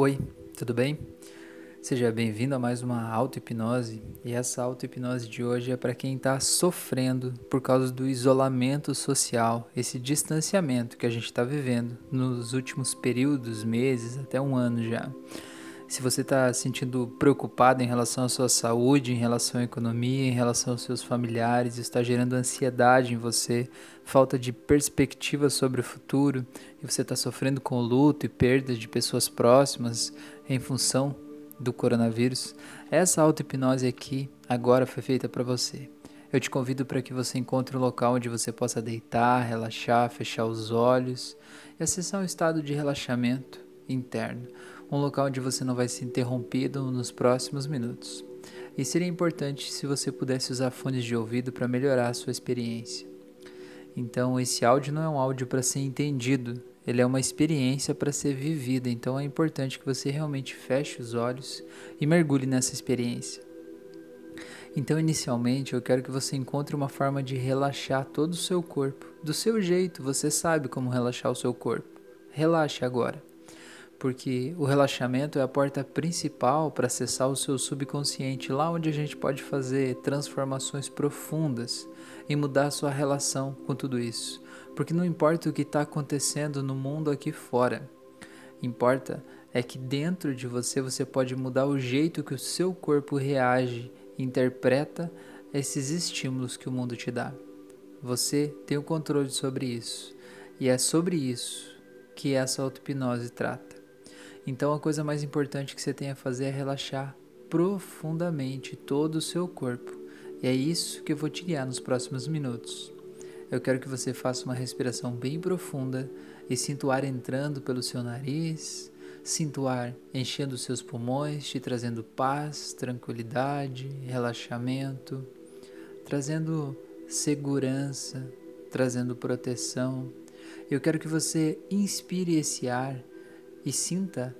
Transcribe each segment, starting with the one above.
Oi, tudo bem? Seja bem-vindo a mais uma auto-hipnose. E essa auto-hipnose de hoje é para quem está sofrendo por causa do isolamento social, esse distanciamento que a gente está vivendo nos últimos períodos, meses, até um ano já se você está se sentindo preocupado em relação à sua saúde, em relação à economia, em relação aos seus familiares, está gerando ansiedade em você, falta de perspectiva sobre o futuro, e você está sofrendo com luto e perdas de pessoas próximas em função do coronavírus, essa auto-hipnose aqui agora foi feita para você. Eu te convido para que você encontre um local onde você possa deitar, relaxar, fechar os olhos e acessar um estado de relaxamento interno um local onde você não vai ser interrompido nos próximos minutos. E seria importante se você pudesse usar fones de ouvido para melhorar a sua experiência. Então, esse áudio não é um áudio para ser entendido, ele é uma experiência para ser vivida. Então, é importante que você realmente feche os olhos e mergulhe nessa experiência. Então, inicialmente, eu quero que você encontre uma forma de relaxar todo o seu corpo. Do seu jeito, você sabe como relaxar o seu corpo. Relaxe agora porque o relaxamento é a porta principal para acessar o seu subconsciente, lá onde a gente pode fazer transformações profundas e mudar a sua relação com tudo isso. Porque não importa o que está acontecendo no mundo aqui fora, importa é que dentro de você você pode mudar o jeito que o seu corpo reage, interpreta esses estímulos que o mundo te dá. Você tem o controle sobre isso, e é sobre isso que essa auto-hipnose trata. Então a coisa mais importante que você tem a fazer é relaxar profundamente todo o seu corpo. E é isso que eu vou te guiar nos próximos minutos. Eu quero que você faça uma respiração bem profunda e sinta o ar entrando pelo seu nariz, sinta o ar enchendo os seus pulmões, te trazendo paz, tranquilidade, relaxamento, trazendo segurança, trazendo proteção. Eu quero que você inspire esse ar e sinta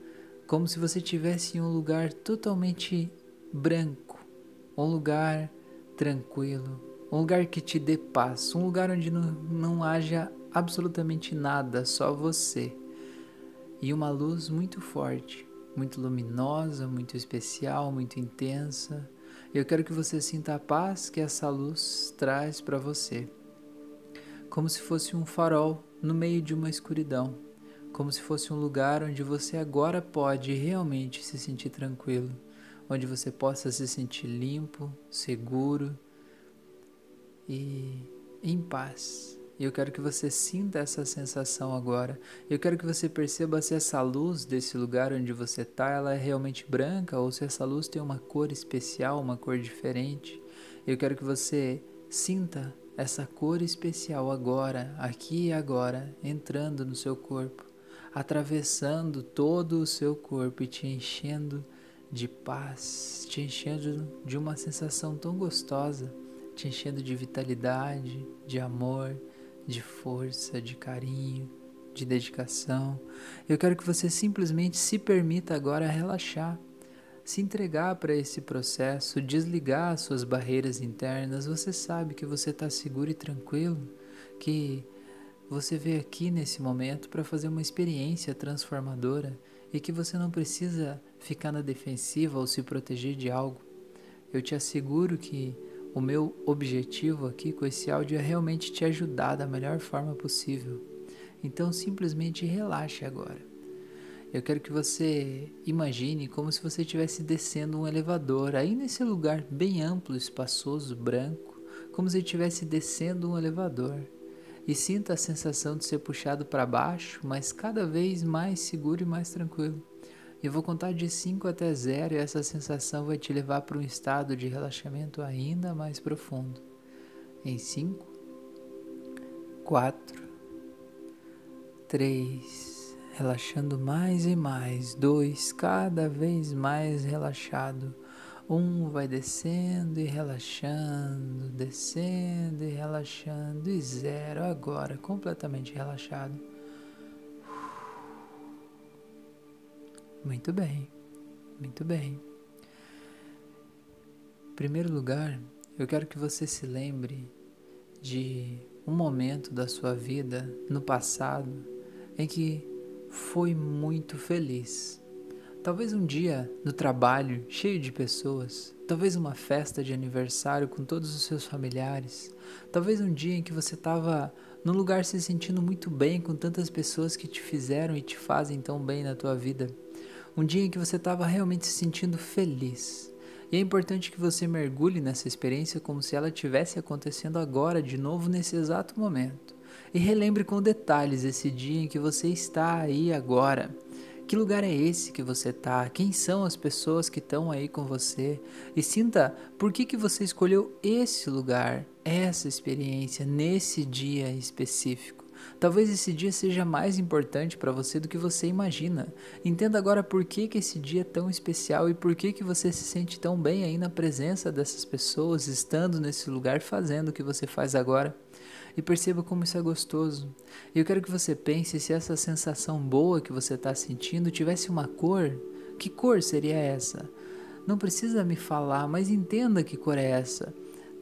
como se você estivesse em um lugar totalmente branco, um lugar tranquilo, um lugar que te dê paz, um lugar onde não, não haja absolutamente nada, só você. E uma luz muito forte, muito luminosa, muito especial, muito intensa. Eu quero que você sinta a paz que essa luz traz para você, como se fosse um farol no meio de uma escuridão como se fosse um lugar onde você agora pode realmente se sentir tranquilo, onde você possa se sentir limpo, seguro e em paz. Eu quero que você sinta essa sensação agora. Eu quero que você perceba se essa luz desse lugar onde você está, ela é realmente branca ou se essa luz tem uma cor especial, uma cor diferente. Eu quero que você sinta essa cor especial agora, aqui e agora, entrando no seu corpo atravessando todo o seu corpo e te enchendo de paz, te enchendo de uma sensação tão gostosa, te enchendo de vitalidade, de amor, de força, de carinho, de dedicação. Eu quero que você simplesmente se permita agora relaxar, se entregar para esse processo, desligar suas barreiras internas. Você sabe que você está seguro e tranquilo, que você veio aqui nesse momento para fazer uma experiência transformadora e que você não precisa ficar na defensiva ou se proteger de algo. Eu te asseguro que o meu objetivo aqui com esse áudio é realmente te ajudar da melhor forma possível. Então simplesmente relaxe agora. Eu quero que você imagine como se você estivesse descendo um elevador, aí nesse lugar bem amplo, espaçoso, branco, como se estivesse descendo um elevador e sinta a sensação de ser puxado para baixo, mas cada vez mais seguro e mais tranquilo. Eu vou contar de 5 até 0 e essa sensação vai te levar para um estado de relaxamento ainda mais profundo. Em 5, 4, 3, relaxando mais e mais, 2, cada vez mais relaxado. Um vai descendo e relaxando, descendo e relaxando, e zero agora, completamente relaxado. Muito bem, muito bem. Em primeiro lugar, eu quero que você se lembre de um momento da sua vida no passado em que foi muito feliz Talvez um dia no trabalho, cheio de pessoas, talvez uma festa de aniversário com todos os seus familiares, talvez um dia em que você estava num lugar se sentindo muito bem com tantas pessoas que te fizeram e te fazem tão bem na tua vida. Um dia em que você estava realmente se sentindo feliz. E é importante que você mergulhe nessa experiência como se ela estivesse acontecendo agora, de novo, nesse exato momento. E relembre com detalhes esse dia em que você está aí agora. Que lugar é esse que você está? Quem são as pessoas que estão aí com você? E sinta por que, que você escolheu esse lugar, essa experiência, nesse dia específico. Talvez esse dia seja mais importante para você do que você imagina. Entenda agora por que, que esse dia é tão especial e por que, que você se sente tão bem aí na presença dessas pessoas, estando nesse lugar, fazendo o que você faz agora e perceba como isso é gostoso. Eu quero que você pense se essa sensação boa que você está sentindo tivesse uma cor, que cor seria essa? Não precisa me falar, mas entenda que cor é essa.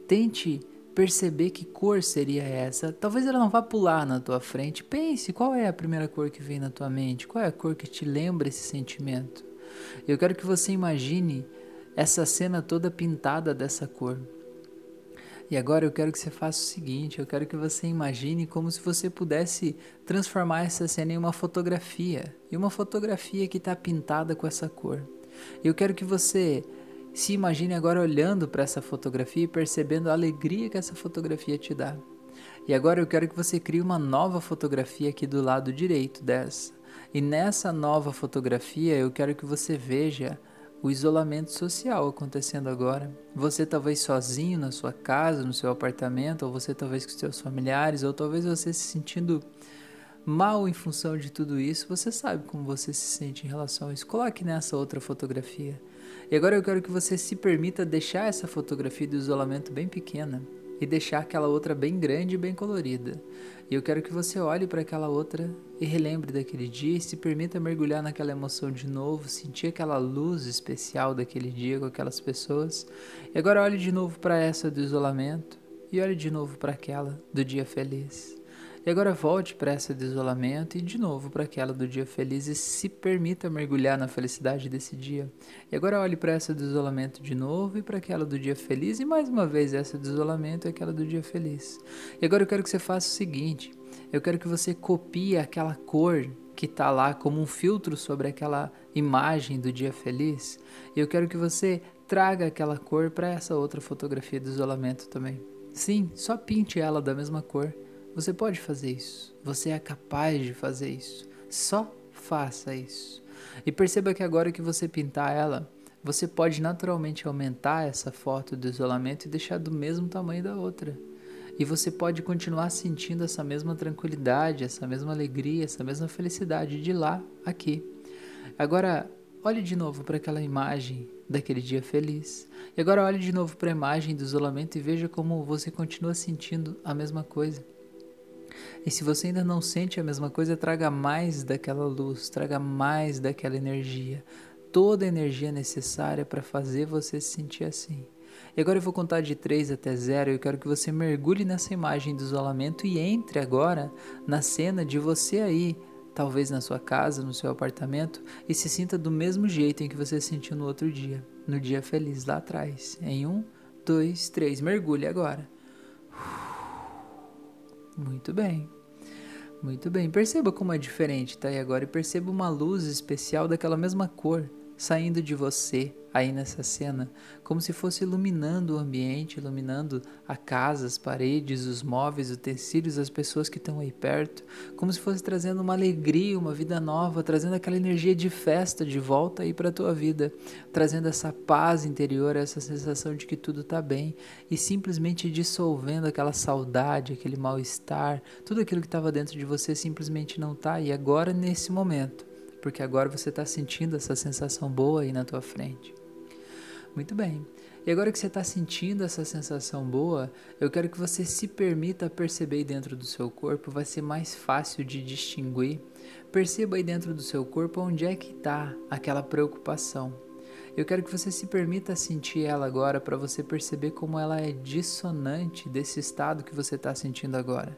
Tente perceber que cor seria essa. Talvez ela não vá pular na tua frente. Pense qual é a primeira cor que vem na tua mente, qual é a cor que te lembra esse sentimento. Eu quero que você imagine essa cena toda pintada dessa cor. E agora eu quero que você faça o seguinte: eu quero que você imagine como se você pudesse transformar essa cena em uma fotografia. E uma fotografia que está pintada com essa cor. Eu quero que você se imagine agora olhando para essa fotografia e percebendo a alegria que essa fotografia te dá. E agora eu quero que você crie uma nova fotografia aqui do lado direito dessa. E nessa nova fotografia eu quero que você veja o isolamento social acontecendo agora. Você talvez sozinho na sua casa, no seu apartamento, ou você talvez com seus familiares, ou talvez você se sentindo mal em função de tudo isso. Você sabe como você se sente em relação a isso. Coloque nessa outra fotografia. E agora eu quero que você se permita deixar essa fotografia do isolamento bem pequena e deixar aquela outra bem grande e bem colorida. E eu quero que você olhe para aquela outra e relembre daquele dia e se permita mergulhar naquela emoção de novo, sentir aquela luz especial daquele dia com aquelas pessoas. E agora olhe de novo para essa do isolamento e olhe de novo para aquela do dia feliz. E agora volte para essa de isolamento e de novo para aquela do dia feliz e se permita mergulhar na felicidade desse dia. E agora olhe para essa do isolamento de novo e para aquela do dia feliz e mais uma vez essa do isolamento e aquela do dia feliz. E agora eu quero que você faça o seguinte: eu quero que você copie aquela cor que está lá como um filtro sobre aquela imagem do dia feliz. E eu quero que você traga aquela cor para essa outra fotografia do isolamento também. Sim, só pinte ela da mesma cor você pode fazer isso. Você é capaz de fazer isso. Só faça isso. E perceba que agora que você pintar ela, você pode naturalmente aumentar essa foto do isolamento e deixar do mesmo tamanho da outra. E você pode continuar sentindo essa mesma tranquilidade, essa mesma alegria, essa mesma felicidade de lá aqui. Agora, olhe de novo para aquela imagem daquele dia feliz. E agora olhe de novo para a imagem do isolamento e veja como você continua sentindo a mesma coisa. E se você ainda não sente a mesma coisa, traga mais daquela luz, traga mais daquela energia, toda a energia necessária para fazer você se sentir assim. E agora eu vou contar de 3 até 0 e eu quero que você mergulhe nessa imagem do isolamento e entre agora na cena de você aí, talvez na sua casa, no seu apartamento, e se sinta do mesmo jeito em que você se sentiu no outro dia, no dia feliz lá atrás. Em um, dois, três, mergulhe agora. Muito bem. Muito bem. Perceba como é diferente, tá? E agora perceba uma luz especial daquela mesma cor saindo de você aí nessa cena, como se fosse iluminando o ambiente, iluminando a casa, as paredes, os móveis, os utensílios, as pessoas que estão aí perto, como se fosse trazendo uma alegria, uma vida nova, trazendo aquela energia de festa de volta aí para a tua vida, trazendo essa paz interior, essa sensação de que tudo está bem e simplesmente dissolvendo aquela saudade, aquele mal-estar, tudo aquilo que estava dentro de você simplesmente não está e agora nesse momento porque agora você está sentindo essa sensação boa aí na tua frente. Muito bem. E agora que você está sentindo essa sensação boa, eu quero que você se permita perceber dentro do seu corpo, vai ser mais fácil de distinguir. Perceba aí dentro do seu corpo onde é que está aquela preocupação. Eu quero que você se permita sentir ela agora para você perceber como ela é dissonante desse estado que você está sentindo agora.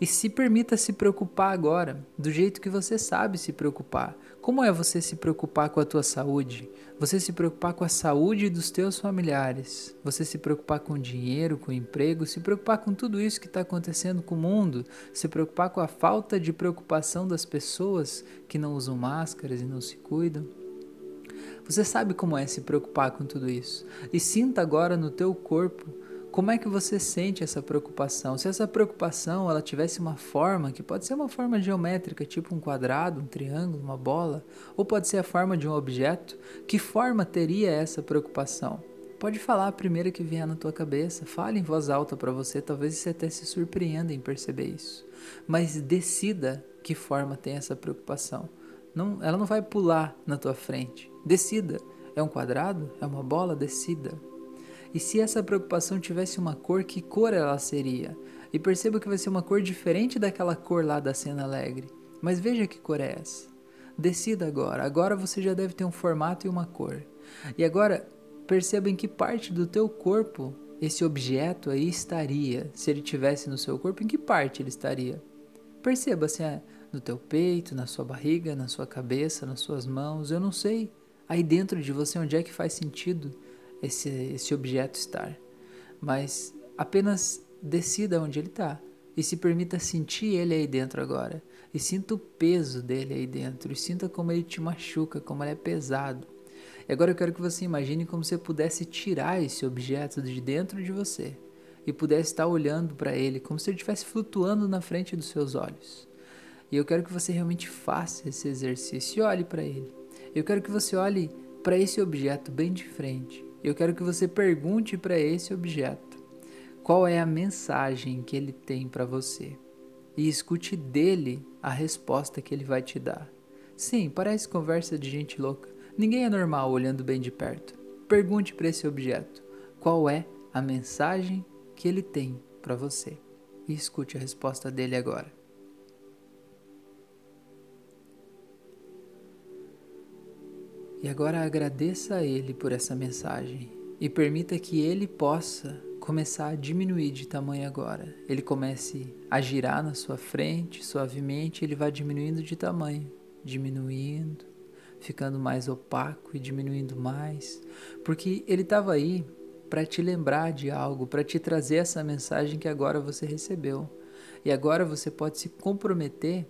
E se permita se preocupar agora, do jeito que você sabe se preocupar. Como é você se preocupar com a tua saúde? Você se preocupar com a saúde dos teus familiares? Você se preocupar com o dinheiro, com o emprego? Se preocupar com tudo isso que está acontecendo com o mundo? Se preocupar com a falta de preocupação das pessoas que não usam máscaras e não se cuidam? Você sabe como é se preocupar com tudo isso. E sinta agora no teu corpo como é que você sente essa preocupação? Se essa preocupação ela tivesse uma forma, que pode ser uma forma geométrica, tipo um quadrado, um triângulo, uma bola, ou pode ser a forma de um objeto, que forma teria essa preocupação? Pode falar a primeira que vier na tua cabeça, fale em voz alta para você, talvez você até se surpreenda em perceber isso. Mas decida que forma tem essa preocupação. Não, ela não vai pular na tua frente. Decida. É um quadrado? É uma bola? Decida. E se essa preocupação tivesse uma cor, que cor ela seria? E perceba que vai ser uma cor diferente daquela cor lá da cena alegre. Mas veja que cor é essa. Decida agora. Agora você já deve ter um formato e uma cor. E agora perceba em que parte do teu corpo esse objeto aí estaria. Se ele tivesse no seu corpo, em que parte ele estaria? Perceba se é no teu peito, na sua barriga, na sua cabeça, nas suas mãos, eu não sei. Aí dentro de você, onde é que faz sentido? Esse, esse objeto estar, mas apenas decida onde ele está e se permita sentir ele aí dentro agora. E sinta o peso dele aí dentro. E sinta como ele te machuca, como ele é pesado. E agora eu quero que você imagine como você pudesse tirar esse objeto de dentro de você e pudesse estar olhando para ele como se ele estivesse flutuando na frente dos seus olhos. E eu quero que você realmente faça esse exercício e olhe para ele. Eu quero que você olhe para esse objeto bem de frente eu quero que você pergunte para esse objeto qual é a mensagem que ele tem para você e escute dele a resposta que ele vai te dar. Sim, parece conversa de gente louca. Ninguém é normal olhando bem de perto. Pergunte para esse objeto qual é a mensagem que ele tem para você e escute a resposta dele agora. E agora agradeça a Ele por essa mensagem e permita que Ele possa começar a diminuir de tamanho agora. Ele comece a girar na sua frente suavemente, ele vai diminuindo de tamanho, diminuindo, ficando mais opaco e diminuindo mais, porque ele estava aí para te lembrar de algo, para te trazer essa mensagem que agora você recebeu. E agora você pode se comprometer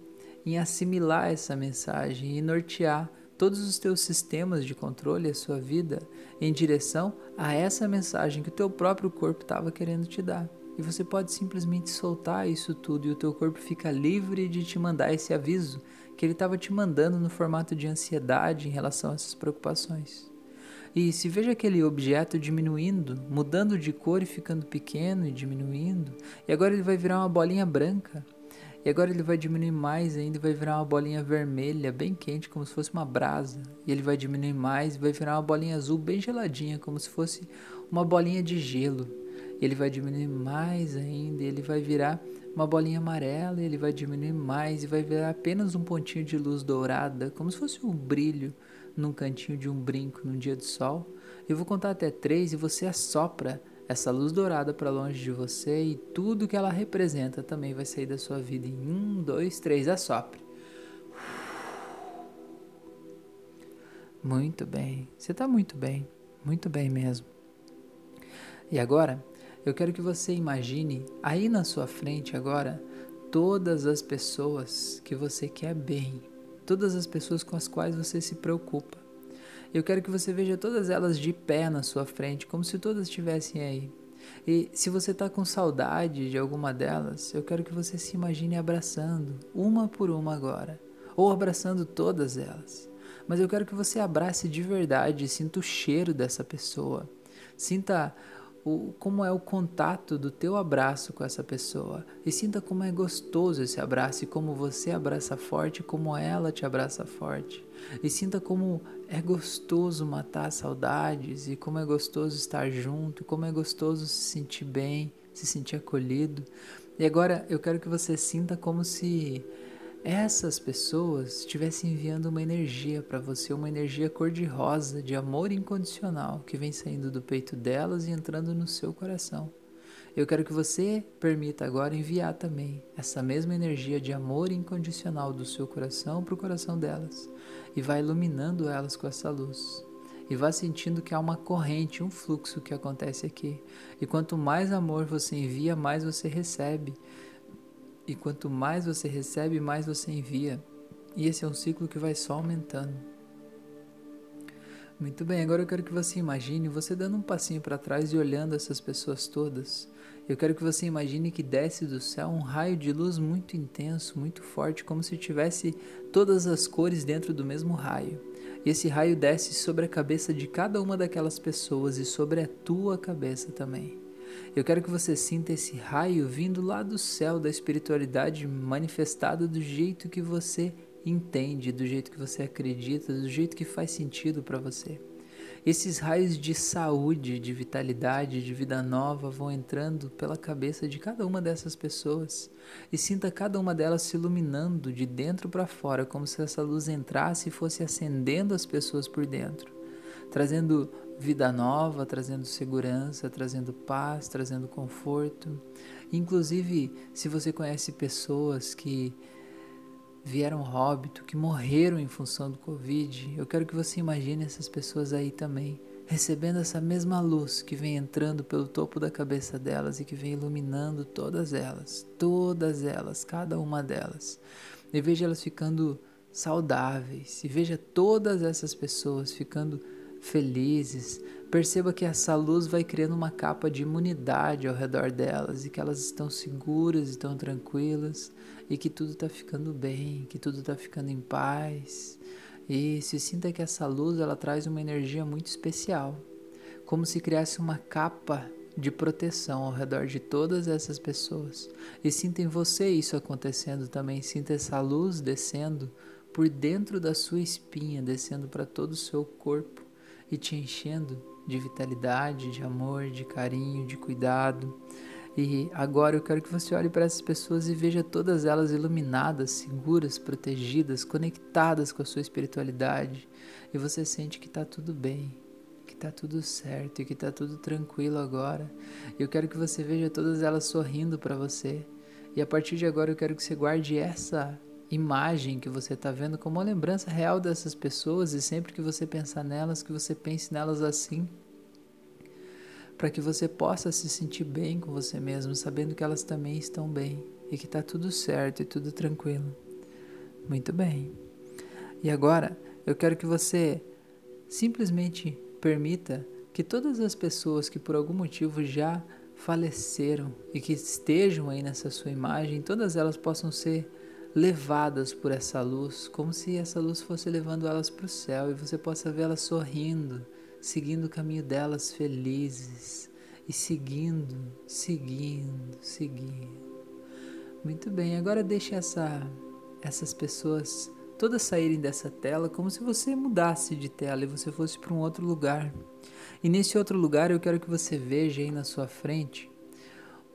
em assimilar essa mensagem e nortear todos os teus sistemas de controle, a sua vida, em direção a essa mensagem que o teu próprio corpo estava querendo te dar. E você pode simplesmente soltar isso tudo e o teu corpo fica livre de te mandar esse aviso que ele estava te mandando no formato de ansiedade em relação a essas preocupações. E se veja aquele objeto diminuindo, mudando de cor e ficando pequeno e diminuindo, e agora ele vai virar uma bolinha branca, e agora ele vai diminuir mais ainda e vai virar uma bolinha vermelha, bem quente, como se fosse uma brasa. E ele vai diminuir mais e vai virar uma bolinha azul bem geladinha, como se fosse uma bolinha de gelo. E ele vai diminuir mais ainda e ele vai virar uma bolinha amarela e ele vai diminuir mais e vai virar apenas um pontinho de luz dourada, como se fosse um brilho num cantinho de um brinco num dia de sol. Eu vou contar até três e você assopra essa luz dourada para longe de você e tudo que ela representa também vai sair da sua vida em um, dois, três, assopre. Muito bem, você está muito bem, muito bem mesmo. E agora, eu quero que você imagine aí na sua frente agora todas as pessoas que você quer bem, todas as pessoas com as quais você se preocupa. Eu quero que você veja todas elas de pé na sua frente, como se todas estivessem aí. E se você está com saudade de alguma delas, eu quero que você se imagine abraçando, uma por uma agora, ou abraçando todas elas. Mas eu quero que você abrace de verdade, sinta o cheiro dessa pessoa, sinta o, como é o contato do teu abraço com essa pessoa. E sinta como é gostoso esse abraço e como você abraça forte, como ela te abraça forte. E sinta como é gostoso matar saudades e como é gostoso estar junto, como é gostoso se sentir bem, se sentir acolhido. E agora eu quero que você sinta como se essas pessoas estivessem enviando uma energia para você, uma energia cor-de-rosa de amor incondicional que vem saindo do peito delas e entrando no seu coração. Eu quero que você permita agora enviar também essa mesma energia de amor incondicional do seu coração para o coração delas e vai iluminando elas com essa luz. E vá sentindo que há uma corrente, um fluxo que acontece aqui. E quanto mais amor você envia, mais você recebe. E quanto mais você recebe, mais você envia. E esse é um ciclo que vai só aumentando. Muito bem, agora eu quero que você imagine você dando um passinho para trás e olhando essas pessoas todas. Eu quero que você imagine que desce do céu um raio de luz muito intenso, muito forte, como se tivesse todas as cores dentro do mesmo raio. E esse raio desce sobre a cabeça de cada uma daquelas pessoas e sobre a tua cabeça também. Eu quero que você sinta esse raio vindo lá do céu da espiritualidade manifestada do jeito que você entende, do jeito que você acredita, do jeito que faz sentido para você. Esses raios de saúde, de vitalidade, de vida nova vão entrando pela cabeça de cada uma dessas pessoas e sinta cada uma delas se iluminando de dentro para fora, como se essa luz entrasse e fosse acendendo as pessoas por dentro, trazendo vida nova, trazendo segurança, trazendo paz, trazendo conforto. Inclusive, se você conhece pessoas que vieram óbito, que morreram em função do Covid, eu quero que você imagine essas pessoas aí também, recebendo essa mesma luz que vem entrando pelo topo da cabeça delas e que vem iluminando todas elas, todas elas, cada uma delas. E veja elas ficando saudáveis, e veja todas essas pessoas ficando felizes. Perceba que essa luz vai criando uma capa de imunidade ao redor delas e que elas estão seguras, estão tranquilas e que tudo está ficando bem, que tudo está ficando em paz. E se sinta que essa luz ela traz uma energia muito especial, como se criasse uma capa de proteção ao redor de todas essas pessoas. E sinta em você isso acontecendo também, sinta essa luz descendo por dentro da sua espinha, descendo para todo o seu corpo e te enchendo de vitalidade, de amor, de carinho, de cuidado. E agora eu quero que você olhe para essas pessoas e veja todas elas iluminadas, seguras, protegidas, conectadas com a sua espiritualidade. E você sente que está tudo bem, que está tudo certo e que está tudo tranquilo agora. Eu quero que você veja todas elas sorrindo para você. E a partir de agora eu quero que você guarde essa imagem que você está vendo como uma lembrança real dessas pessoas e sempre que você pensar nelas, que você pense nelas assim para que você possa se sentir bem com você mesmo, sabendo que elas também estão bem e que está tudo certo e tudo tranquilo. Muito bem. E agora eu quero que você simplesmente permita que todas as pessoas que por algum motivo já faleceram e que estejam aí nessa sua imagem, todas elas possam ser levadas por essa luz, como se essa luz fosse levando elas para o céu e você possa vê-las sorrindo, seguindo o caminho delas felizes e seguindo, seguindo, seguindo. Muito bem, agora deixe essa, essas pessoas todas saírem dessa tela como se você mudasse de tela e você fosse para um outro lugar. E nesse outro lugar eu quero que você veja aí na sua frente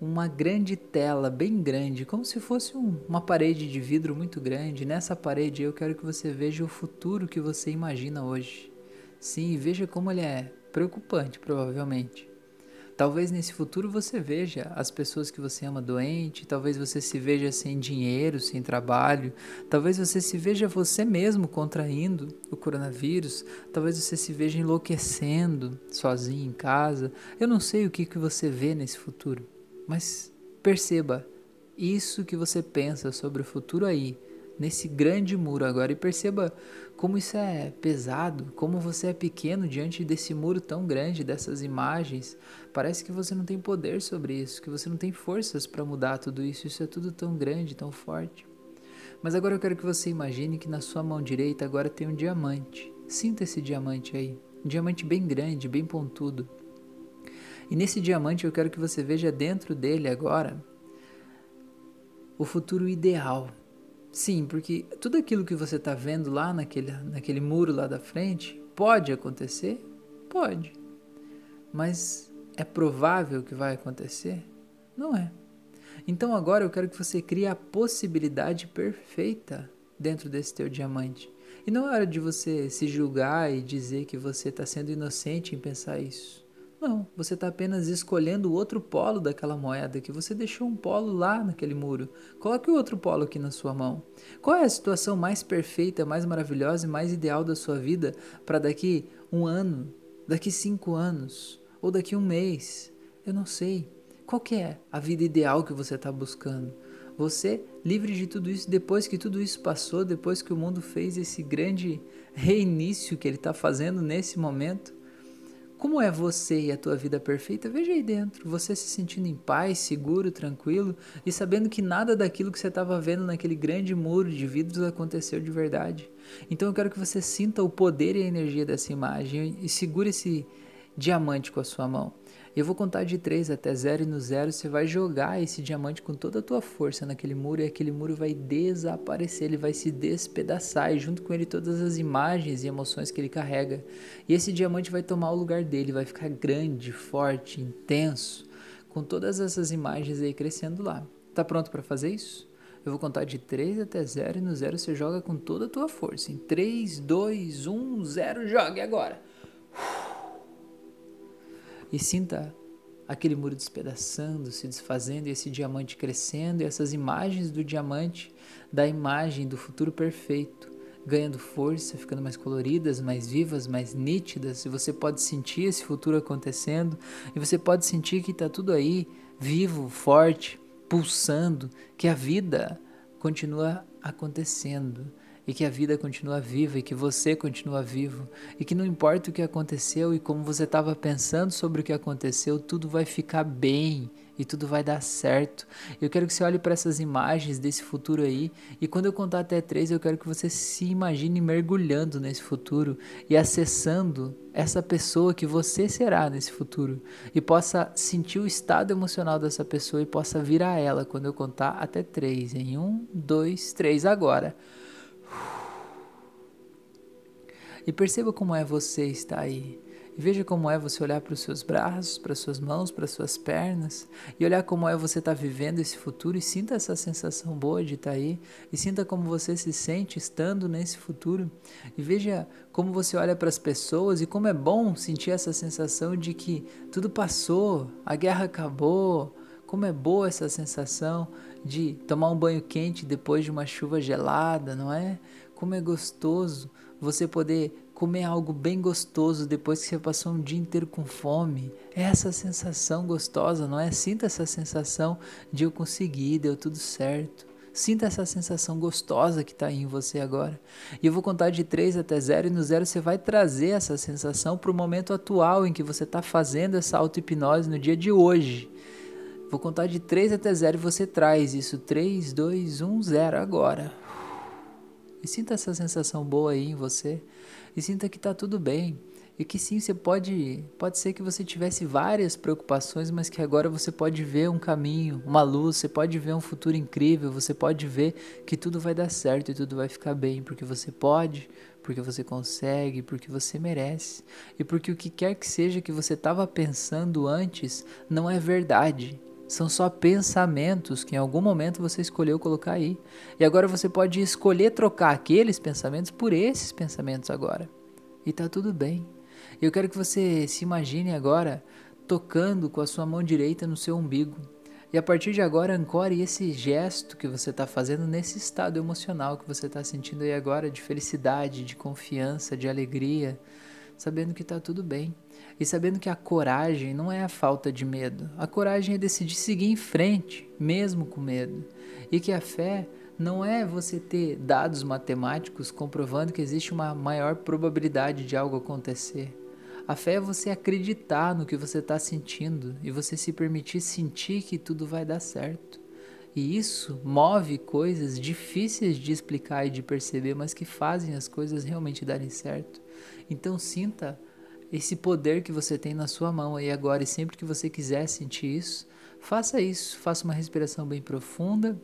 uma grande tela, bem grande, como se fosse um, uma parede de vidro muito grande. Nessa parede eu quero que você veja o futuro que você imagina hoje. Sim, veja como ele é preocupante, provavelmente. Talvez nesse futuro você veja as pessoas que você ama doente, talvez você se veja sem dinheiro, sem trabalho, talvez você se veja você mesmo contraindo o coronavírus, talvez você se veja enlouquecendo sozinho em casa. Eu não sei o que, que você vê nesse futuro, mas perceba isso que você pensa sobre o futuro aí nesse grande muro agora e perceba como isso é pesado, como você é pequeno diante desse muro tão grande, dessas imagens. Parece que você não tem poder sobre isso, que você não tem forças para mudar tudo isso. Isso é tudo tão grande, tão forte. Mas agora eu quero que você imagine que na sua mão direita agora tem um diamante. Sinta esse diamante aí. Um diamante bem grande, bem pontudo. E nesse diamante eu quero que você veja dentro dele agora o futuro ideal Sim, porque tudo aquilo que você está vendo lá naquele, naquele muro lá da frente pode acontecer? Pode. Mas é provável que vai acontecer? Não é. Então agora eu quero que você crie a possibilidade perfeita dentro desse teu diamante. E não é hora de você se julgar e dizer que você está sendo inocente em pensar isso. Não, você está apenas escolhendo o outro polo daquela moeda, que você deixou um polo lá naquele muro. Coloque o outro polo aqui na sua mão. Qual é a situação mais perfeita, mais maravilhosa e mais ideal da sua vida para daqui um ano, daqui cinco anos ou daqui um mês? Eu não sei. Qual que é a vida ideal que você está buscando? Você livre de tudo isso depois que tudo isso passou, depois que o mundo fez esse grande reinício que ele está fazendo nesse momento? Como é você e a tua vida perfeita? Veja aí dentro, você se sentindo em paz, seguro, tranquilo e sabendo que nada daquilo que você estava vendo naquele grande muro de vidros aconteceu de verdade. Então eu quero que você sinta o poder e a energia dessa imagem e segure esse diamante com a sua mão. Eu vou contar de 3 até 0 e no 0 você vai jogar esse diamante com toda a tua força naquele muro e aquele muro vai desaparecer, ele vai se despedaçar e junto com ele todas as imagens e emoções que ele carrega. E esse diamante vai tomar o lugar dele, vai ficar grande, forte, intenso, com todas essas imagens aí crescendo lá. Tá pronto para fazer isso? Eu vou contar de 3 até 0 e no 0 você joga com toda a tua força. Em 3, 2, 1, 0, jogue agora! E sinta aquele muro despedaçando, se desfazendo e esse diamante crescendo e essas imagens do diamante, da imagem do futuro perfeito, ganhando força, ficando mais coloridas, mais vivas, mais nítidas, e você pode sentir esse futuro acontecendo, e você pode sentir que está tudo aí, vivo, forte, pulsando, que a vida continua acontecendo e que a vida continua viva e que você continua vivo e que não importa o que aconteceu e como você estava pensando sobre o que aconteceu, tudo vai ficar bem e tudo vai dar certo. Eu quero que você olhe para essas imagens desse futuro aí e quando eu contar até três, eu quero que você se imagine mergulhando nesse futuro e acessando essa pessoa que você será nesse futuro e possa sentir o estado emocional dessa pessoa e possa vir a ela quando eu contar até três. Em um, dois, três, agora. E perceba como é você estar aí. E veja como é você olhar para os seus braços, para as suas mãos, para as suas pernas, e olhar como é você estar vivendo esse futuro e sinta essa sensação boa de estar aí, e sinta como você se sente estando nesse futuro. E veja como você olha para as pessoas e como é bom sentir essa sensação de que tudo passou, a guerra acabou. Como é boa essa sensação de tomar um banho quente depois de uma chuva gelada, não é? Como é gostoso você poder comer algo bem gostoso depois que você passou um dia inteiro com fome. É essa sensação gostosa, não é? Sinta essa sensação de eu consegui, deu tudo certo. Sinta essa sensação gostosa que está em você agora. E eu vou contar de 3 até 0 e no 0 você vai trazer essa sensação para o momento atual em que você está fazendo essa auto-hipnose no dia de hoje. Vou contar de 3 até 0 e você traz isso. 3, 2, 1, 0 agora. E sinta essa sensação boa aí em você. E sinta que está tudo bem. E que sim, você pode. Pode ser que você tivesse várias preocupações, mas que agora você pode ver um caminho, uma luz, você pode ver um futuro incrível, você pode ver que tudo vai dar certo e tudo vai ficar bem, porque você pode, porque você consegue, porque você merece. E porque o que quer que seja que você estava pensando antes não é verdade. São só pensamentos que em algum momento você escolheu colocar aí. E agora você pode escolher trocar aqueles pensamentos por esses pensamentos agora. E tá tudo bem. Eu quero que você se imagine agora tocando com a sua mão direita no seu umbigo. E a partir de agora, ancore esse gesto que você está fazendo nesse estado emocional que você está sentindo aí agora de felicidade, de confiança, de alegria, sabendo que está tudo bem. E sabendo que a coragem não é a falta de medo, a coragem é decidir seguir em frente, mesmo com medo. E que a fé não é você ter dados matemáticos comprovando que existe uma maior probabilidade de algo acontecer. A fé é você acreditar no que você está sentindo e você se permitir sentir que tudo vai dar certo. E isso move coisas difíceis de explicar e de perceber, mas que fazem as coisas realmente darem certo. Então sinta esse poder que você tem na sua mão aí agora e sempre que você quiser sentir isso, faça isso, faça uma respiração bem profunda,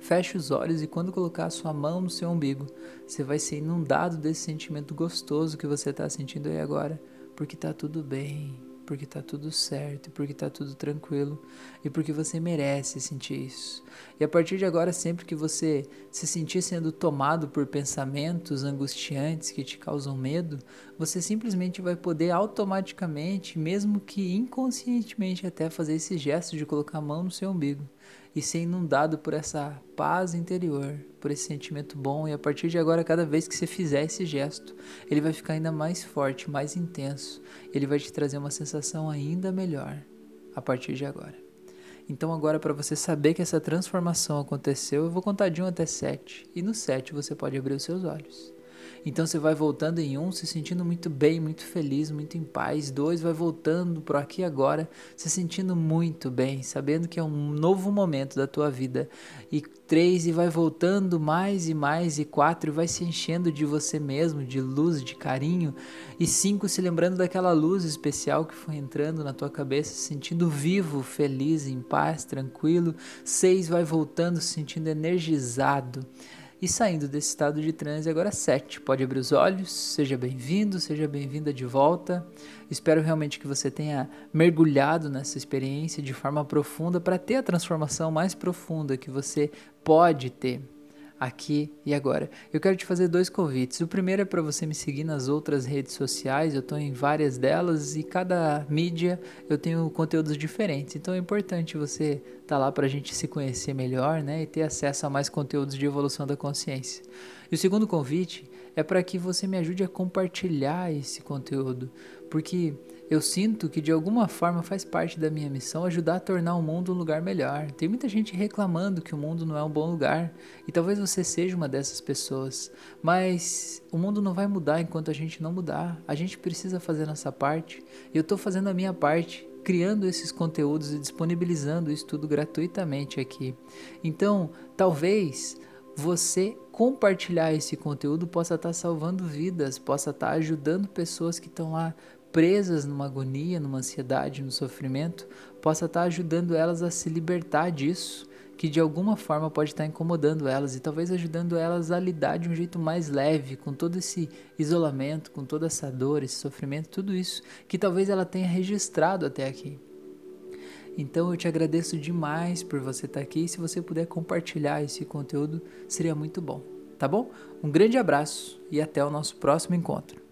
feche os olhos e quando colocar a sua mão no seu umbigo, você vai ser inundado desse sentimento gostoso que você está sentindo aí agora, porque está tudo bem, porque tá tudo certo, porque tá tudo tranquilo e porque você merece sentir isso. E a partir de agora, sempre que você se sentir sendo tomado por pensamentos angustiantes que te causam medo, você simplesmente vai poder automaticamente, mesmo que inconscientemente até fazer esse gesto de colocar a mão no seu umbigo e ser inundado por essa paz interior, por esse sentimento bom. E a partir de agora, cada vez que você fizer esse gesto, ele vai ficar ainda mais forte, mais intenso. Ele vai te trazer uma sensação ainda melhor a partir de agora. Então, agora, para você saber que essa transformação aconteceu, eu vou contar de 1 até 7. E no 7 você pode abrir os seus olhos. Então você vai voltando em um, se sentindo muito bem, muito feliz, muito em paz. Dois, vai voltando pro aqui agora, se sentindo muito bem, sabendo que é um novo momento da tua vida. E três, e vai voltando mais e mais. E quatro, e vai se enchendo de você mesmo, de luz, de carinho. E cinco, se lembrando daquela luz especial que foi entrando na tua cabeça, se sentindo vivo, feliz, em paz, tranquilo. Seis, vai voltando, se sentindo energizado e saindo desse estado de transe agora sete. Pode abrir os olhos, seja bem-vindo, seja bem-vinda de volta. Espero realmente que você tenha mergulhado nessa experiência de forma profunda para ter a transformação mais profunda que você pode ter aqui e agora. Eu quero te fazer dois convites. O primeiro é para você me seguir nas outras redes sociais, eu estou em várias delas e cada mídia eu tenho conteúdos diferentes. Então é importante você estar tá lá para a gente se conhecer melhor né, e ter acesso a mais conteúdos de evolução da consciência. E o segundo convite é para que você me ajude a compartilhar esse conteúdo, porque eu sinto que de alguma forma faz parte da minha missão ajudar a tornar o mundo um lugar melhor. Tem muita gente reclamando que o mundo não é um bom lugar e talvez você seja uma dessas pessoas, mas o mundo não vai mudar enquanto a gente não mudar. A gente precisa fazer nossa parte e eu estou fazendo a minha parte criando esses conteúdos e disponibilizando isso tudo gratuitamente aqui. Então, talvez você compartilhar esse conteúdo possa estar tá salvando vidas, possa estar tá ajudando pessoas que estão lá presas numa agonia, numa ansiedade, no sofrimento, possa estar ajudando elas a se libertar disso, que de alguma forma pode estar incomodando elas e talvez ajudando elas a lidar de um jeito mais leve com todo esse isolamento, com toda essa dor, esse sofrimento, tudo isso que talvez ela tenha registrado até aqui. Então eu te agradeço demais por você estar aqui e se você puder compartilhar esse conteúdo, seria muito bom, tá bom? Um grande abraço e até o nosso próximo encontro.